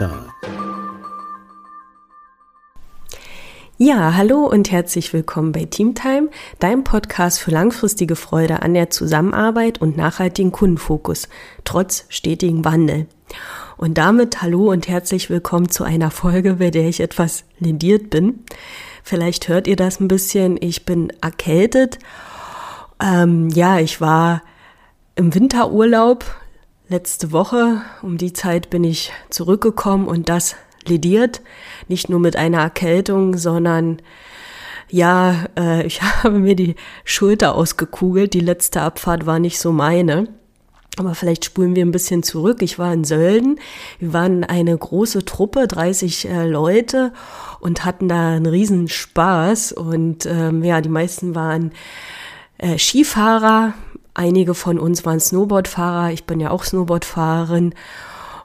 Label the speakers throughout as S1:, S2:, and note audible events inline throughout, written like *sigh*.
S1: Time.
S2: Ja, hallo und herzlich willkommen bei Teamtime, deinem Podcast für langfristige Freude an der Zusammenarbeit und nachhaltigen Kundenfokus, trotz stetigem Wandel. Und damit hallo und herzlich willkommen zu einer Folge, bei der ich etwas lediert bin. Vielleicht hört ihr das ein bisschen, ich bin erkältet. Ähm, ja, ich war im Winterurlaub letzte Woche. Um die Zeit bin ich zurückgekommen und das lediert. Nicht nur mit einer Erkältung, sondern ja, äh, ich *laughs* habe mir die Schulter ausgekugelt. Die letzte Abfahrt war nicht so meine. Aber vielleicht spulen wir ein bisschen zurück. Ich war in Sölden. Wir waren eine große Truppe, 30 äh, Leute und hatten da einen riesen Spaß. Und ähm, ja, die meisten waren äh, Skifahrer. Einige von uns waren Snowboardfahrer. Ich bin ja auch Snowboardfahrerin.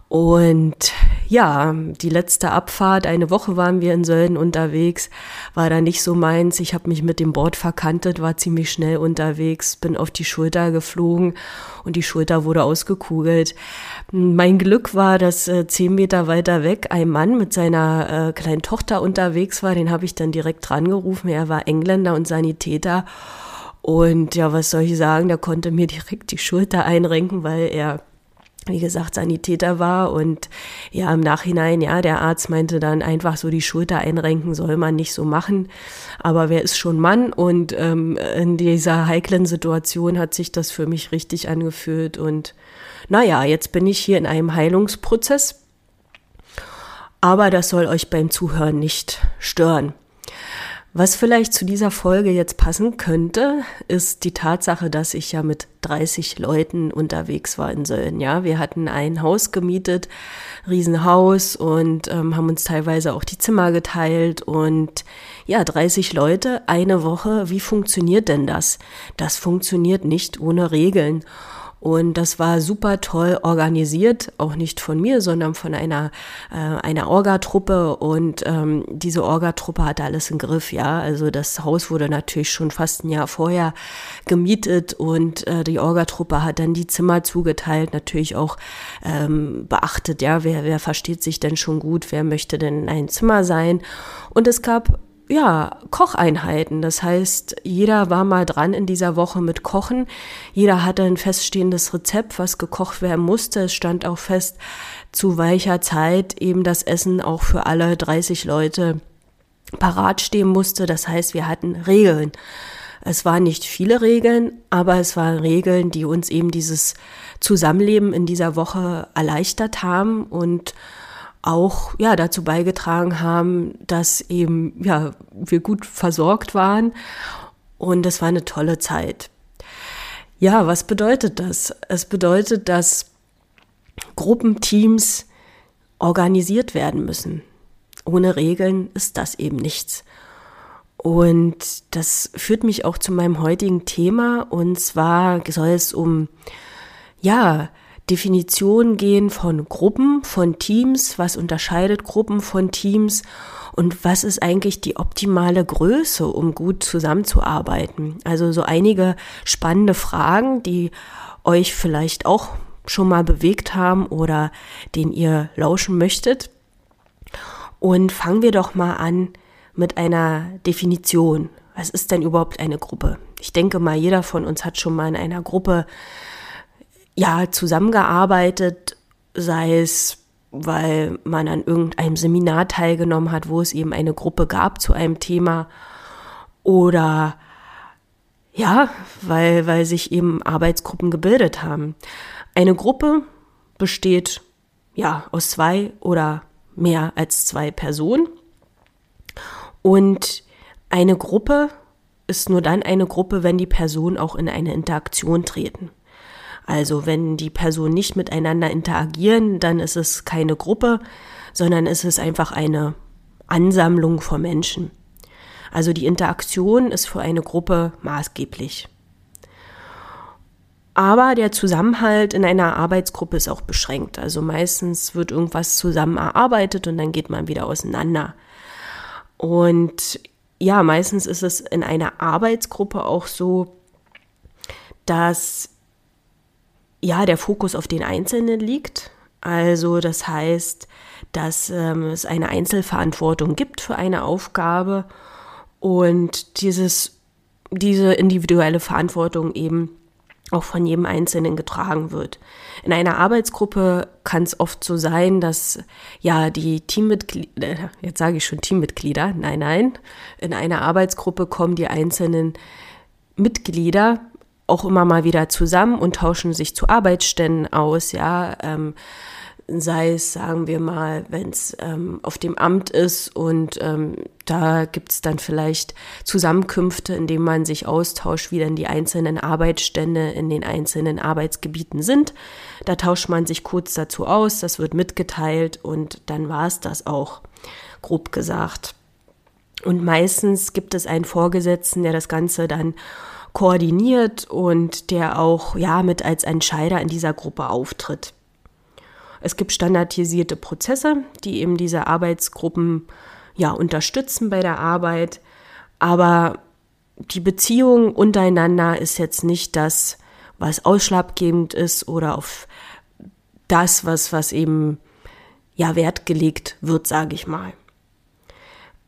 S2: Und ja, die letzte Abfahrt, eine Woche waren wir in Sölden unterwegs, war da nicht so meins. Ich habe mich mit dem Board verkantet, war ziemlich schnell unterwegs, bin auf die Schulter geflogen und die Schulter wurde ausgekugelt. Mein Glück war, dass äh, zehn Meter weiter weg ein Mann mit seiner äh, kleinen Tochter unterwegs war. Den habe ich dann direkt dran gerufen. Er war Engländer und Sanitäter. Und ja, was soll ich sagen, der konnte mir direkt die Schulter einrenken, weil er wie gesagt, Sanitäter war und ja, im Nachhinein, ja, der Arzt meinte dann einfach so die Schulter einrenken soll man nicht so machen. Aber wer ist schon Mann? Und ähm, in dieser heiklen Situation hat sich das für mich richtig angefühlt. Und naja, jetzt bin ich hier in einem Heilungsprozess. Aber das soll euch beim Zuhören nicht stören. Was vielleicht zu dieser Folge jetzt passen könnte, ist die Tatsache, dass ich ja mit 30 Leuten unterwegs war in Sölden. Ja, wir hatten ein Haus gemietet, Riesenhaus und ähm, haben uns teilweise auch die Zimmer geteilt und ja, 30 Leute, eine Woche. Wie funktioniert denn das? Das funktioniert nicht ohne Regeln. Und das war super toll organisiert, auch nicht von mir, sondern von einer, äh, einer Orga-Truppe. Und ähm, diese Orga-Truppe hatte alles im Griff, ja. Also das Haus wurde natürlich schon fast ein Jahr vorher gemietet und äh, die Orga-Truppe hat dann die Zimmer zugeteilt, natürlich auch ähm, beachtet, ja, wer, wer versteht sich denn schon gut, wer möchte denn in ein Zimmer sein. Und es gab ja, Kocheinheiten. Das heißt, jeder war mal dran in dieser Woche mit Kochen. Jeder hatte ein feststehendes Rezept, was gekocht werden musste. Es stand auch fest, zu weicher Zeit eben das Essen auch für alle 30 Leute parat stehen musste. Das heißt, wir hatten Regeln. Es waren nicht viele Regeln, aber es waren Regeln, die uns eben dieses Zusammenleben in dieser Woche erleichtert haben und auch ja dazu beigetragen haben, dass eben ja wir gut versorgt waren und es war eine tolle Zeit. Ja, was bedeutet das? Es bedeutet, dass Gruppenteams organisiert werden müssen. Ohne Regeln ist das eben nichts. Und das führt mich auch zu meinem heutigen Thema. Und zwar soll es um, ja, Definition gehen von Gruppen, von Teams, was unterscheidet Gruppen von Teams und was ist eigentlich die optimale Größe, um gut zusammenzuarbeiten. Also so einige spannende Fragen, die euch vielleicht auch schon mal bewegt haben oder den ihr lauschen möchtet. Und fangen wir doch mal an mit einer Definition. Was ist denn überhaupt eine Gruppe? Ich denke mal, jeder von uns hat schon mal in einer Gruppe ja, zusammengearbeitet, sei es, weil man an irgendeinem Seminar teilgenommen hat, wo es eben eine Gruppe gab zu einem Thema oder ja, weil, weil sich eben Arbeitsgruppen gebildet haben. Eine Gruppe besteht ja aus zwei oder mehr als zwei Personen und eine Gruppe ist nur dann eine Gruppe, wenn die Personen auch in eine Interaktion treten. Also wenn die Personen nicht miteinander interagieren, dann ist es keine Gruppe, sondern ist es einfach eine Ansammlung von Menschen. Also die Interaktion ist für eine Gruppe maßgeblich. Aber der Zusammenhalt in einer Arbeitsgruppe ist auch beschränkt. Also meistens wird irgendwas zusammen erarbeitet und dann geht man wieder auseinander. Und ja, meistens ist es in einer Arbeitsgruppe auch so, dass ja der Fokus auf den Einzelnen liegt. Also das heißt, dass ähm, es eine Einzelverantwortung gibt für eine Aufgabe und dieses, diese individuelle Verantwortung eben auch von jedem Einzelnen getragen wird. In einer Arbeitsgruppe kann es oft so sein, dass ja die Teammitglieder, äh, jetzt sage ich schon Teammitglieder, nein, nein, in einer Arbeitsgruppe kommen die einzelnen Mitglieder auch immer mal wieder zusammen und tauschen sich zu Arbeitsständen aus, ja. Ähm, sei es, sagen wir mal, wenn es ähm, auf dem Amt ist und ähm, da gibt es dann vielleicht Zusammenkünfte, in denen man sich austauscht, wie denn die einzelnen Arbeitsstände in den einzelnen Arbeitsgebieten sind. Da tauscht man sich kurz dazu aus, das wird mitgeteilt und dann war es das auch, grob gesagt. Und meistens gibt es einen Vorgesetzten, der das Ganze dann koordiniert und der auch ja mit als Entscheider in dieser Gruppe auftritt. Es gibt standardisierte Prozesse, die eben diese Arbeitsgruppen ja unterstützen bei der Arbeit, aber die Beziehung untereinander ist jetzt nicht das, was ausschlaggebend ist oder auf das, was, was eben ja Wert gelegt wird, sage ich mal.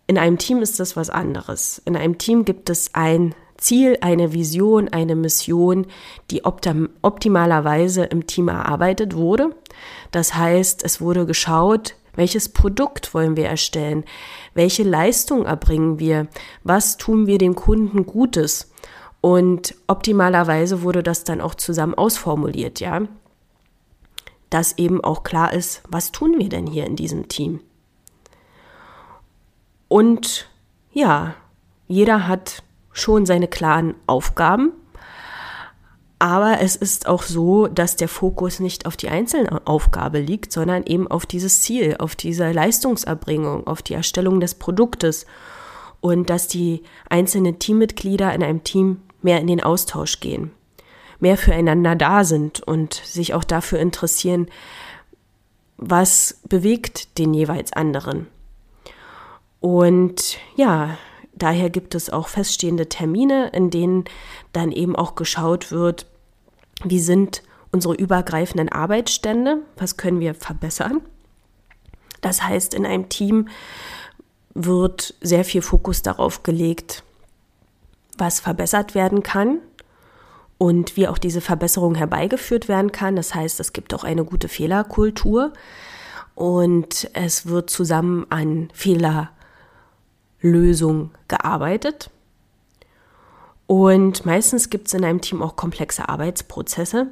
S2: In einem Team ist das was anderes. In einem Team gibt es ein Ziel, eine Vision, eine Mission, die optim optimalerweise im Team erarbeitet wurde. Das heißt, es wurde geschaut, welches Produkt wollen wir erstellen? Welche Leistung erbringen wir? Was tun wir dem Kunden Gutes? Und optimalerweise wurde das dann auch zusammen ausformuliert, ja. Dass eben auch klar ist, was tun wir denn hier in diesem Team? Und ja, jeder hat schon seine klaren Aufgaben. Aber es ist auch so, dass der Fokus nicht auf die einzelne Aufgabe liegt, sondern eben auf dieses Ziel, auf diese Leistungserbringung, auf die Erstellung des Produktes und dass die einzelnen Teammitglieder in einem Team mehr in den Austausch gehen, mehr füreinander da sind und sich auch dafür interessieren, was bewegt den jeweils anderen. Und ja, daher gibt es auch feststehende Termine, in denen dann eben auch geschaut wird, wie sind unsere übergreifenden Arbeitsstände, was können wir verbessern. Das heißt, in einem Team wird sehr viel Fokus darauf gelegt, was verbessert werden kann und wie auch diese Verbesserung herbeigeführt werden kann. Das heißt, es gibt auch eine gute Fehlerkultur und es wird zusammen an Fehler Lösung gearbeitet. Und meistens gibt es in einem Team auch komplexe Arbeitsprozesse,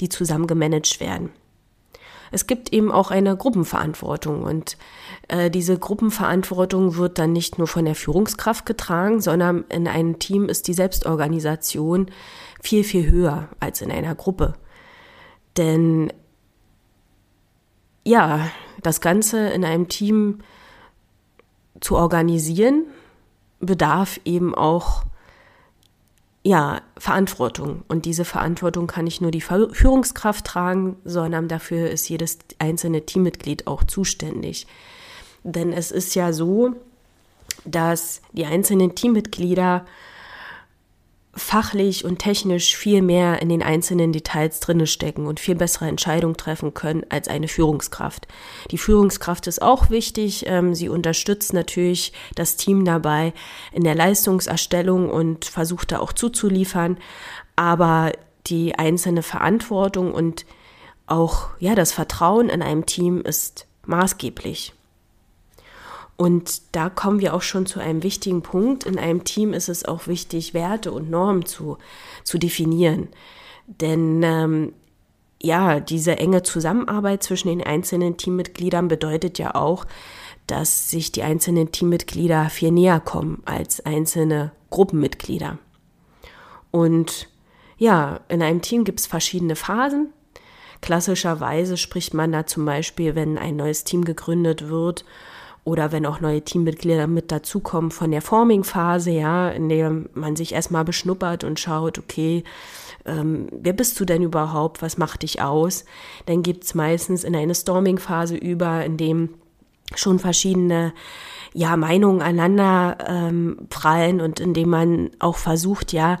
S2: die zusammen gemanagt werden. Es gibt eben auch eine Gruppenverantwortung und äh, diese Gruppenverantwortung wird dann nicht nur von der Führungskraft getragen, sondern in einem Team ist die Selbstorganisation viel, viel höher als in einer Gruppe. Denn ja, das Ganze in einem Team zu organisieren, bedarf eben auch ja, Verantwortung. Und diese Verantwortung kann nicht nur die Führungskraft tragen, sondern dafür ist jedes einzelne Teammitglied auch zuständig. Denn es ist ja so, dass die einzelnen Teammitglieder fachlich und technisch viel mehr in den einzelnen Details drinne stecken und viel bessere Entscheidungen treffen können als eine Führungskraft. Die Führungskraft ist auch wichtig. Ähm, sie unterstützt natürlich das Team dabei in der Leistungserstellung und versucht da auch zuzuliefern. Aber die einzelne Verantwortung und auch ja das Vertrauen in einem Team ist maßgeblich. Und da kommen wir auch schon zu einem wichtigen Punkt. In einem Team ist es auch wichtig, Werte und Normen zu, zu definieren. Denn ähm, ja, diese enge Zusammenarbeit zwischen den einzelnen Teammitgliedern bedeutet ja auch, dass sich die einzelnen Teammitglieder viel näher kommen als einzelne Gruppenmitglieder. Und ja, in einem Team gibt es verschiedene Phasen. Klassischerweise spricht man da zum Beispiel, wenn ein neues Team gegründet wird oder wenn auch neue Teammitglieder mit dazukommen von der Forming-Phase, ja, in der man sich erstmal beschnuppert und schaut, okay, ähm, wer bist du denn überhaupt, was macht dich aus? Dann gibt's meistens in eine Storming-Phase über, in dem schon verschiedene ja, Meinungen aneinander ähm, prallen und in dem man auch versucht, ja,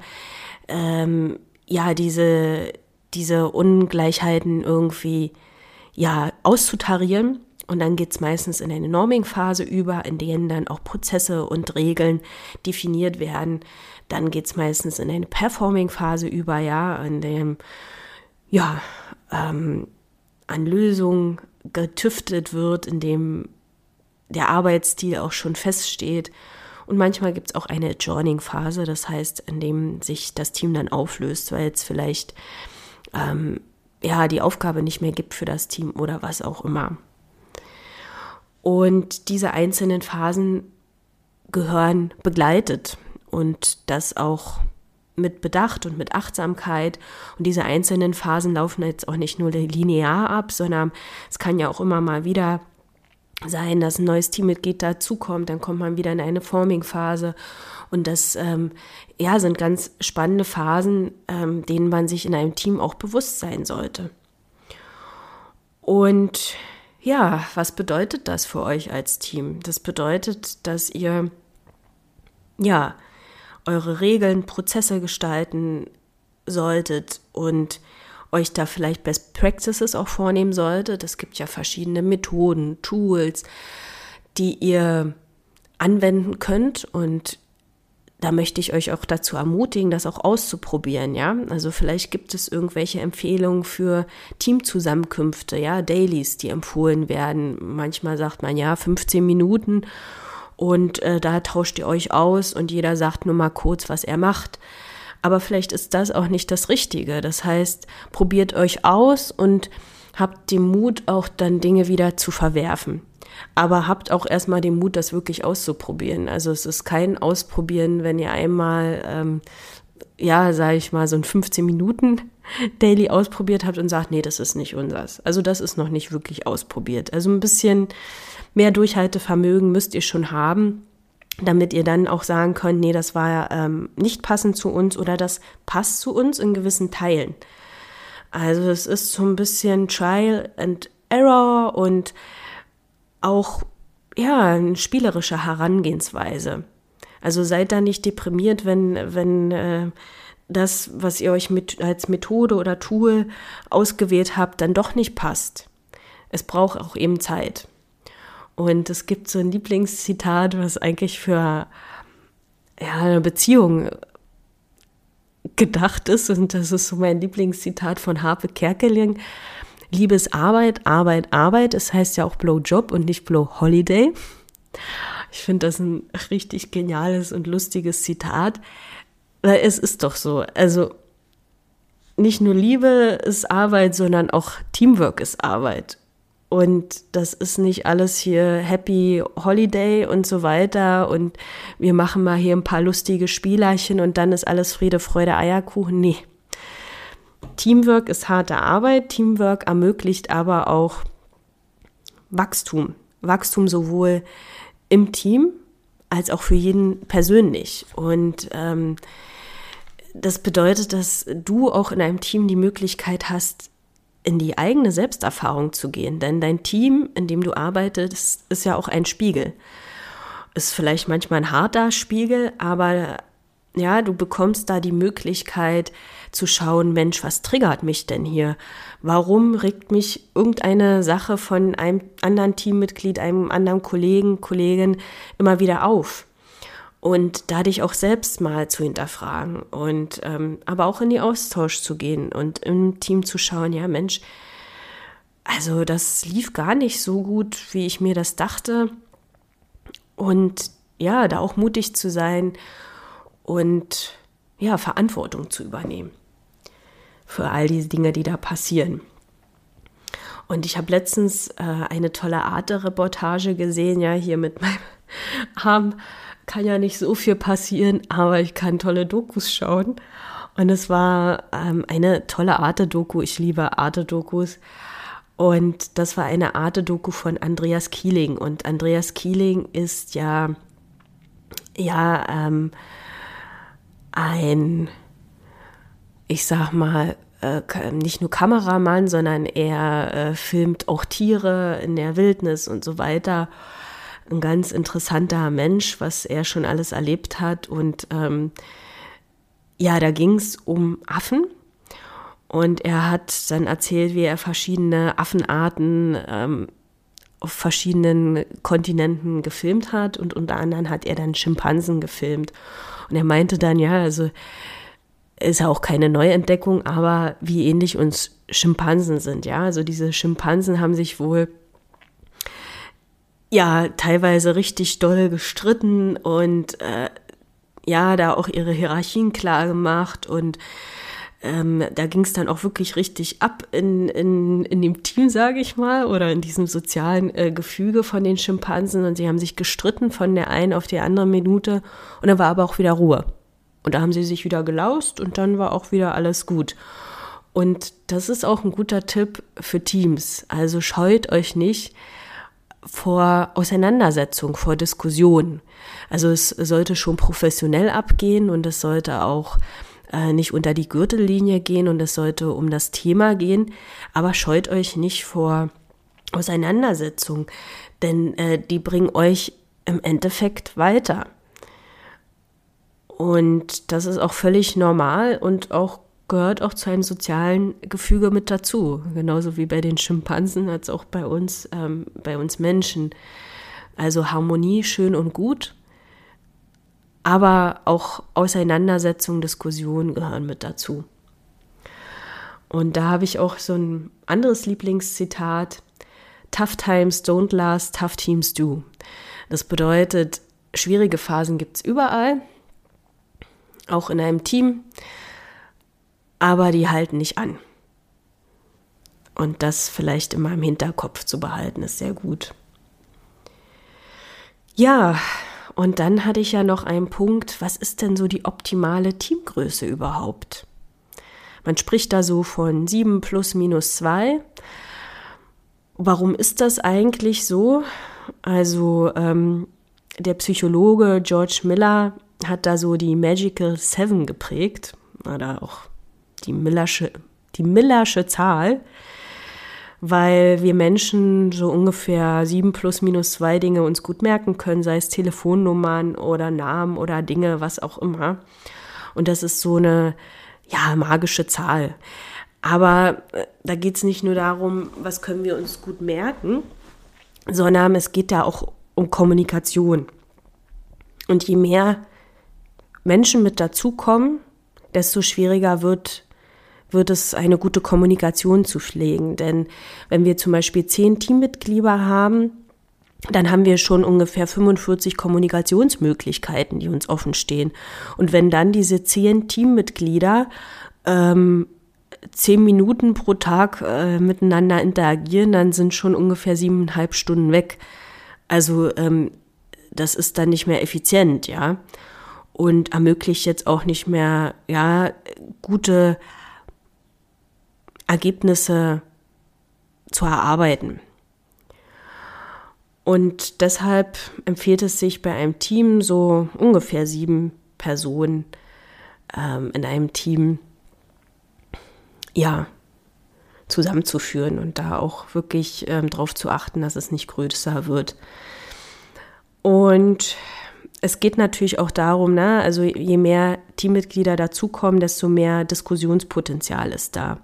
S2: ähm, ja, diese, diese Ungleichheiten irgendwie ja, auszutarieren. Und dann geht es meistens in eine Norming-Phase über, in denen dann auch Prozesse und Regeln definiert werden. Dann geht es meistens in eine Performing-Phase über, ja, in dem ja, ähm, an Lösungen getüftet wird, in dem der Arbeitsstil auch schon feststeht. Und manchmal gibt es auch eine Adjourning-Phase, das heißt, in dem sich das Team dann auflöst, weil es vielleicht ähm, ja die Aufgabe nicht mehr gibt für das Team oder was auch immer. Und diese einzelnen Phasen gehören begleitet und das auch mit Bedacht und mit Achtsamkeit. Und diese einzelnen Phasen laufen jetzt auch nicht nur linear ab, sondern es kann ja auch immer mal wieder sein, dass ein neues Teammitglied dazukommt, dann kommt man wieder in eine Forming-Phase. Und das ähm, ja, sind ganz spannende Phasen, ähm, denen man sich in einem Team auch bewusst sein sollte. Und ja, was bedeutet das für euch als Team? Das bedeutet, dass ihr ja eure Regeln, Prozesse gestalten solltet und euch da vielleicht Best Practices auch vornehmen solltet. Es gibt ja verschiedene Methoden, Tools, die ihr anwenden könnt und da möchte ich euch auch dazu ermutigen, das auch auszuprobieren, ja. Also vielleicht gibt es irgendwelche Empfehlungen für Teamzusammenkünfte, ja, Dailies, die empfohlen werden. Manchmal sagt man ja 15 Minuten und äh, da tauscht ihr euch aus und jeder sagt nur mal kurz, was er macht. Aber vielleicht ist das auch nicht das Richtige. Das heißt, probiert euch aus und habt den Mut, auch dann Dinge wieder zu verwerfen. Aber habt auch erstmal den Mut, das wirklich auszuprobieren. Also es ist kein Ausprobieren, wenn ihr einmal, ähm, ja, sage ich mal, so ein 15 Minuten *laughs* Daily ausprobiert habt und sagt, nee, das ist nicht unsers. Also das ist noch nicht wirklich ausprobiert. Also ein bisschen mehr Durchhaltevermögen müsst ihr schon haben, damit ihr dann auch sagen könnt, nee, das war ähm, nicht passend zu uns oder das passt zu uns in gewissen Teilen. Also es ist so ein bisschen Trial and Error und auch ja eine spielerische Herangehensweise. Also seid da nicht deprimiert, wenn wenn äh, das, was ihr euch mit, als Methode oder Tool ausgewählt habt, dann doch nicht passt. Es braucht auch eben Zeit. Und es gibt so ein Lieblingszitat, was eigentlich für ja, eine Beziehung gedacht ist. Und das ist so mein Lieblingszitat von Harpe Kerkeling. Liebe ist Arbeit, Arbeit, Arbeit. Es heißt ja auch Blow Job und nicht Blow Holiday. Ich finde das ein richtig geniales und lustiges Zitat. Weil es ist doch so. Also nicht nur Liebe ist Arbeit, sondern auch Teamwork ist Arbeit. Und das ist nicht alles hier Happy Holiday und so weiter. Und wir machen mal hier ein paar lustige Spielerchen und dann ist alles Friede, Freude, Eierkuchen. Nee. Teamwork ist harte Arbeit. Teamwork ermöglicht aber auch Wachstum. Wachstum sowohl im Team als auch für jeden persönlich. Und ähm, das bedeutet, dass du auch in einem Team die Möglichkeit hast, in die eigene Selbsterfahrung zu gehen. Denn dein Team, in dem du arbeitest, ist ja auch ein Spiegel. Ist vielleicht manchmal ein harter Spiegel, aber ja, du bekommst da die Möglichkeit zu schauen, Mensch, was triggert mich denn hier? Warum regt mich irgendeine Sache von einem anderen Teammitglied, einem anderen Kollegen, Kollegin immer wieder auf? und da dich auch selbst mal zu hinterfragen und ähm, aber auch in die Austausch zu gehen und im Team zu schauen, ja Mensch, also das lief gar nicht so gut, wie ich mir das dachte und ja, da auch mutig zu sein und ja, Verantwortung zu übernehmen für all diese Dinge, die da passieren. Und ich habe letztens äh, eine tolle Arte-Reportage gesehen, ja, hier mit meinem *laughs* Arm kann ja nicht so viel passieren, aber ich kann tolle Dokus schauen. Und es war ähm, eine tolle Arte-Doku. Ich liebe Arte-Dokus. Und das war eine Arte-Doku von Andreas Kieling. Und Andreas Kieling ist ja, ja, ähm, ein, ich sag mal, äh, nicht nur Kameramann, sondern er äh, filmt auch Tiere in der Wildnis und so weiter ein ganz interessanter Mensch, was er schon alles erlebt hat. Und ähm, ja, da ging es um Affen. Und er hat dann erzählt, wie er verschiedene Affenarten ähm, auf verschiedenen Kontinenten gefilmt hat und unter anderem hat er dann Schimpansen gefilmt. Und er meinte dann, ja, also ist ja auch keine Neuentdeckung, aber wie ähnlich uns Schimpansen sind, ja. Also diese Schimpansen haben sich wohl ja teilweise richtig doll gestritten und äh, ja, da auch ihre Hierarchien klar gemacht und ähm, da ging es dann auch wirklich richtig ab in, in, in dem Team, sage ich mal, oder in diesem sozialen äh, Gefüge von den Schimpansen. Und sie haben sich gestritten von der einen auf die andere Minute. Und dann war aber auch wieder Ruhe. Und da haben sie sich wieder gelaust und dann war auch wieder alles gut. Und das ist auch ein guter Tipp für Teams. Also scheut euch nicht vor Auseinandersetzung, vor Diskussion. Also es sollte schon professionell abgehen und es sollte auch äh, nicht unter die Gürtellinie gehen und es sollte um das Thema gehen, aber scheut euch nicht vor Auseinandersetzung, denn äh, die bringen euch im Endeffekt weiter. Und das ist auch völlig normal und auch gehört auch zu einem sozialen Gefüge mit dazu. Genauso wie bei den Schimpansen als auch bei uns, ähm, bei uns Menschen. Also Harmonie schön und gut, aber auch Auseinandersetzungen, Diskussionen gehören mit dazu. Und da habe ich auch so ein anderes Lieblingszitat. Tough times don't last, tough teams do. Das bedeutet, schwierige Phasen gibt es überall, auch in einem Team, aber die halten nicht an. Und das vielleicht in meinem Hinterkopf zu behalten, ist sehr gut. Ja, und dann hatte ich ja noch einen Punkt, was ist denn so die optimale Teamgröße überhaupt? Man spricht da so von 7 plus minus 2. Warum ist das eigentlich so? Also ähm, der Psychologe George Miller hat da so die Magical Seven geprägt, oder auch die Millersche, die Millersche Zahl weil wir Menschen so ungefähr sieben plus minus zwei Dinge uns gut merken können, sei es Telefonnummern oder Namen oder Dinge, was auch immer. Und das ist so eine, ja, magische Zahl. Aber äh, da geht es nicht nur darum, was können wir uns gut merken, sondern es geht da auch um Kommunikation. Und je mehr Menschen mit dazukommen, desto schwieriger wird wird es eine gute Kommunikation zu pflegen. Denn wenn wir zum Beispiel zehn Teammitglieder haben, dann haben wir schon ungefähr 45 Kommunikationsmöglichkeiten, die uns offen stehen. Und wenn dann diese zehn Teammitglieder ähm, zehn Minuten pro Tag äh, miteinander interagieren, dann sind schon ungefähr siebeneinhalb Stunden weg. Also ähm, das ist dann nicht mehr effizient, ja. Und ermöglicht jetzt auch nicht mehr, ja, gute Ergebnisse zu erarbeiten. Und deshalb empfiehlt es sich bei einem Team so ungefähr sieben Personen ähm, in einem Team ja zusammenzuführen und da auch wirklich ähm, darauf zu achten, dass es nicht größer wird. Und es geht natürlich auch darum, ne, also je mehr Teammitglieder dazukommen, desto mehr Diskussionspotenzial ist da.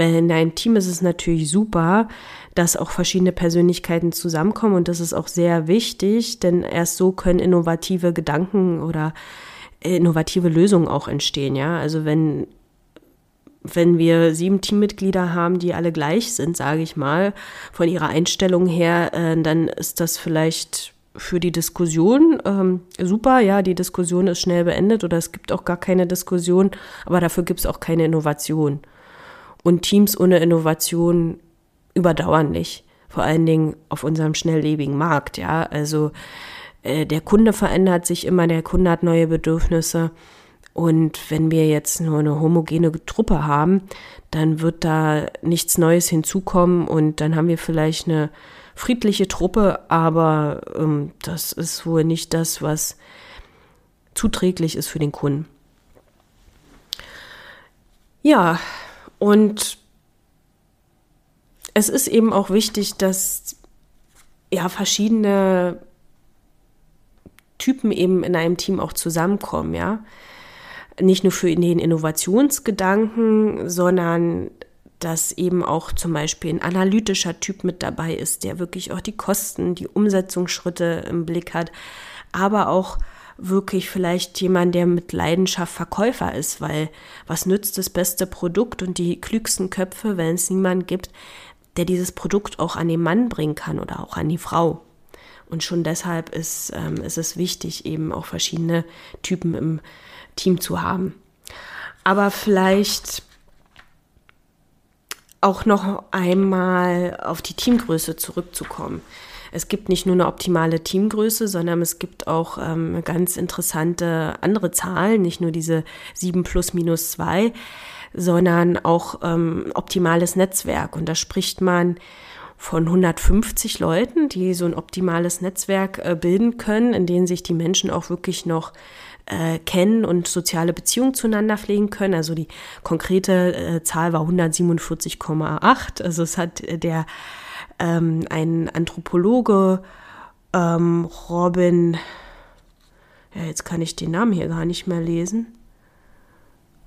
S2: Weil in einem Team ist es natürlich super, dass auch verschiedene Persönlichkeiten zusammenkommen und das ist auch sehr wichtig, denn erst so können innovative Gedanken oder innovative Lösungen auch entstehen, ja. Also wenn wenn wir sieben Teammitglieder haben, die alle gleich sind, sage ich mal, von ihrer Einstellung her, äh, dann ist das vielleicht für die Diskussion ähm, super. Ja, die Diskussion ist schnell beendet oder es gibt auch gar keine Diskussion, aber dafür gibt es auch keine Innovation. Und Teams ohne Innovation überdauern nicht. Vor allen Dingen auf unserem schnelllebigen Markt, ja. Also äh, der Kunde verändert sich immer, der Kunde hat neue Bedürfnisse. Und wenn wir jetzt nur eine homogene Truppe haben, dann wird da nichts Neues hinzukommen und dann haben wir vielleicht eine friedliche Truppe, aber ähm, das ist wohl nicht das, was zuträglich ist für den Kunden. Ja, und es ist eben auch wichtig, dass ja verschiedene Typen eben in einem Team auch zusammenkommen, ja. nicht nur für den Innovationsgedanken, sondern dass eben auch zum Beispiel ein analytischer Typ mit dabei ist, der wirklich auch die Kosten, die Umsetzungsschritte im Blick hat, aber auch wirklich vielleicht jemand, der mit Leidenschaft Verkäufer ist, weil was nützt das beste Produkt und die klügsten Köpfe, wenn es niemanden gibt, der dieses Produkt auch an den Mann bringen kann oder auch an die Frau. Und schon deshalb ist, ähm, ist es wichtig, eben auch verschiedene Typen im Team zu haben. Aber vielleicht auch noch einmal auf die Teamgröße zurückzukommen. Es gibt nicht nur eine optimale Teamgröße, sondern es gibt auch ähm, ganz interessante andere Zahlen, nicht nur diese 7 plus minus 2, sondern auch ähm, optimales Netzwerk. Und da spricht man von 150 Leuten, die so ein optimales Netzwerk äh, bilden können, in denen sich die Menschen auch wirklich noch äh, kennen und soziale Beziehungen zueinander pflegen können. Also die konkrete äh, Zahl war 147,8. Also es hat äh, der ähm, ein Anthropologe ähm, Robin, ja jetzt kann ich den Namen hier gar nicht mehr lesen.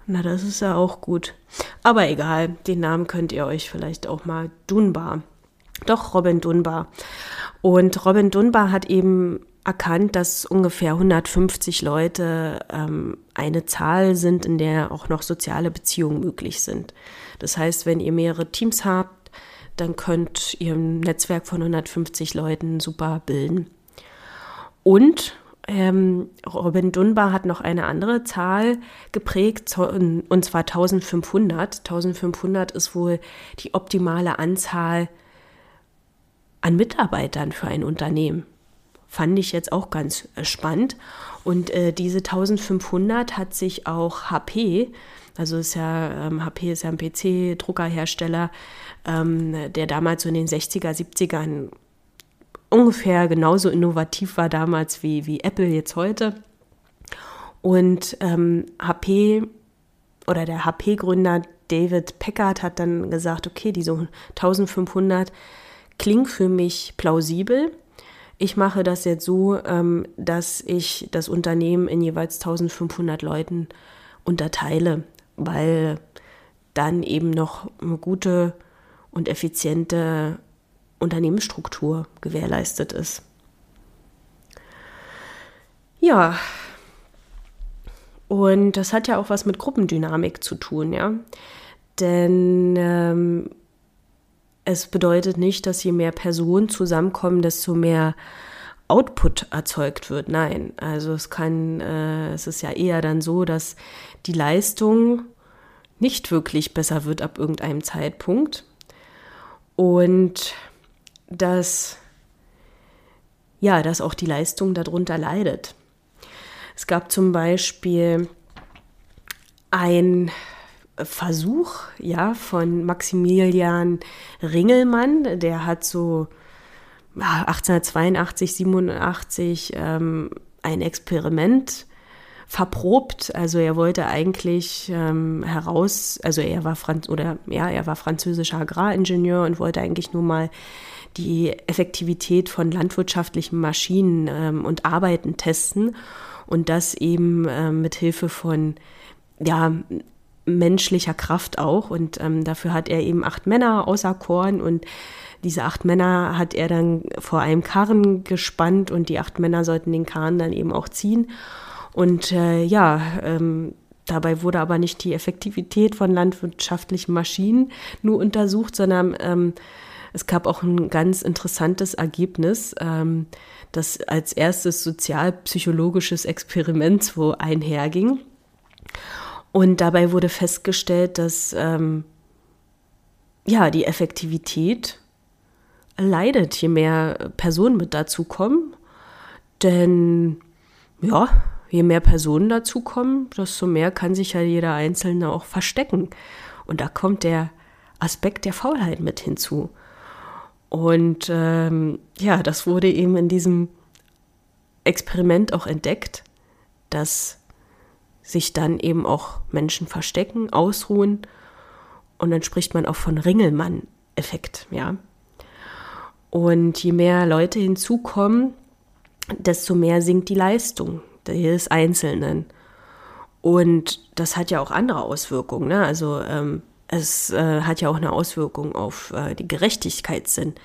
S2: Na, das ist ja auch gut. Aber egal, den Namen könnt ihr euch vielleicht auch mal Dunbar. Doch, Robin Dunbar. Und Robin Dunbar hat eben erkannt, dass ungefähr 150 Leute ähm, eine Zahl sind, in der auch noch soziale Beziehungen möglich sind. Das heißt, wenn ihr mehrere Teams habt, dann könnt ihr ein Netzwerk von 150 Leuten super bilden. Und ähm, Robin Dunbar hat noch eine andere Zahl geprägt, und zwar 1500. 1500 ist wohl die optimale Anzahl an Mitarbeitern für ein Unternehmen fand ich jetzt auch ganz äh, spannend. Und äh, diese 1500 hat sich auch HP, also ist ja, ähm, HP ist ja ein PC-Druckerhersteller, ähm, der damals so in den 60er, 70ern ungefähr genauso innovativ war damals wie, wie Apple jetzt heute. Und ähm, HP oder der HP-Gründer David Packard hat dann gesagt, okay, diese 1500 klingt für mich plausibel ich mache das jetzt so, ähm, dass ich das Unternehmen in jeweils 1500 Leuten unterteile, weil dann eben noch eine gute und effiziente Unternehmensstruktur gewährleistet ist. Ja, und das hat ja auch was mit Gruppendynamik zu tun, ja. Denn ähm, es bedeutet nicht, dass je mehr Personen zusammenkommen, desto mehr Output erzeugt wird. Nein, also es kann, äh, es ist ja eher dann so, dass die Leistung nicht wirklich besser wird ab irgendeinem Zeitpunkt und dass ja, dass auch die Leistung darunter leidet. Es gab zum Beispiel ein Versuch, ja, von Maximilian Ringelmann, der hat so 1882, 87 ähm, ein Experiment verprobt. Also er wollte eigentlich ähm, heraus, also er war Franz oder ja, er war französischer Agraringenieur und wollte eigentlich nur mal die Effektivität von landwirtschaftlichen Maschinen ähm, und Arbeiten testen und das eben ähm, mit Hilfe von ja, menschlicher Kraft auch. Und ähm, dafür hat er eben acht Männer auserkoren und diese acht Männer hat er dann vor einem Karren gespannt und die acht Männer sollten den Karren dann eben auch ziehen. Und äh, ja, ähm, dabei wurde aber nicht die Effektivität von landwirtschaftlichen Maschinen nur untersucht, sondern ähm, es gab auch ein ganz interessantes Ergebnis, ähm, das als erstes sozialpsychologisches Experiment so einherging. Und dabei wurde festgestellt, dass ähm, ja die Effektivität leidet, je mehr Personen mit dazukommen. Denn ja, je mehr Personen dazukommen, desto mehr kann sich ja jeder Einzelne auch verstecken. Und da kommt der Aspekt der Faulheit mit hinzu. Und ähm, ja, das wurde eben in diesem Experiment auch entdeckt, dass sich dann eben auch Menschen verstecken, ausruhen. Und dann spricht man auch von Ringelmann-Effekt, ja. Und je mehr Leute hinzukommen, desto mehr sinkt die Leistung des Einzelnen. Und das hat ja auch andere Auswirkungen. Ne? Also ähm, es äh, hat ja auch eine Auswirkung auf äh, die Gerechtigkeitssinn.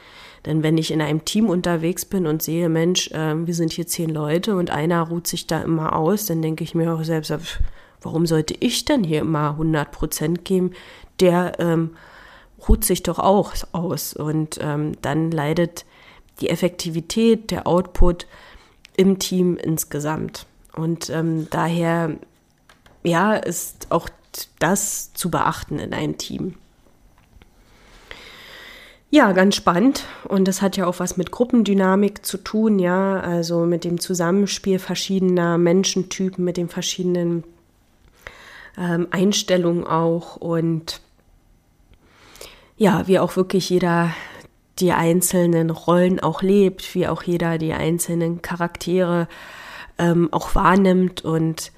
S2: Denn wenn ich in einem Team unterwegs bin und sehe, Mensch, äh, wir sind hier zehn Leute und einer ruht sich da immer aus, dann denke ich mir auch selbst, warum sollte ich denn hier immer 100 Prozent geben? Der ähm, ruht sich doch auch aus. Und ähm, dann leidet die Effektivität, der Output im Team insgesamt. Und ähm, daher, ja, ist auch das zu beachten in einem Team. Ja, ganz spannend. Und das hat ja auch was mit Gruppendynamik zu tun, ja, also mit dem Zusammenspiel verschiedener Menschentypen, mit den verschiedenen ähm, Einstellungen auch. Und ja, wie auch wirklich jeder die einzelnen Rollen auch lebt, wie auch jeder die einzelnen Charaktere ähm, auch wahrnimmt. Und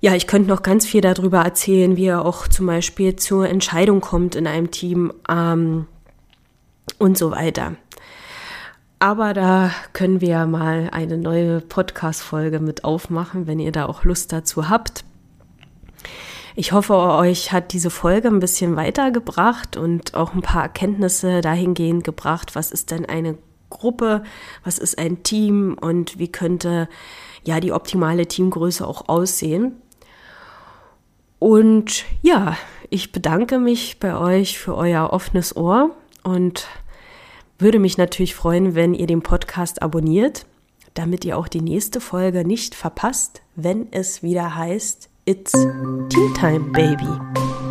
S2: ja, ich könnte noch ganz viel darüber erzählen, wie er auch zum Beispiel zur Entscheidung kommt in einem Team. Ähm, und so weiter. Aber da können wir ja mal eine neue Podcast-Folge mit aufmachen, wenn ihr da auch Lust dazu habt. Ich hoffe, euch hat diese Folge ein bisschen weitergebracht und auch ein paar Erkenntnisse dahingehend gebracht, was ist denn eine Gruppe, was ist ein Team und wie könnte ja die optimale Teamgröße auch aussehen. Und ja, ich bedanke mich bei euch für euer offenes Ohr und würde mich natürlich freuen, wenn ihr den Podcast abonniert, damit ihr auch die nächste Folge nicht verpasst, wenn es wieder heißt, It's Tea Time, Baby.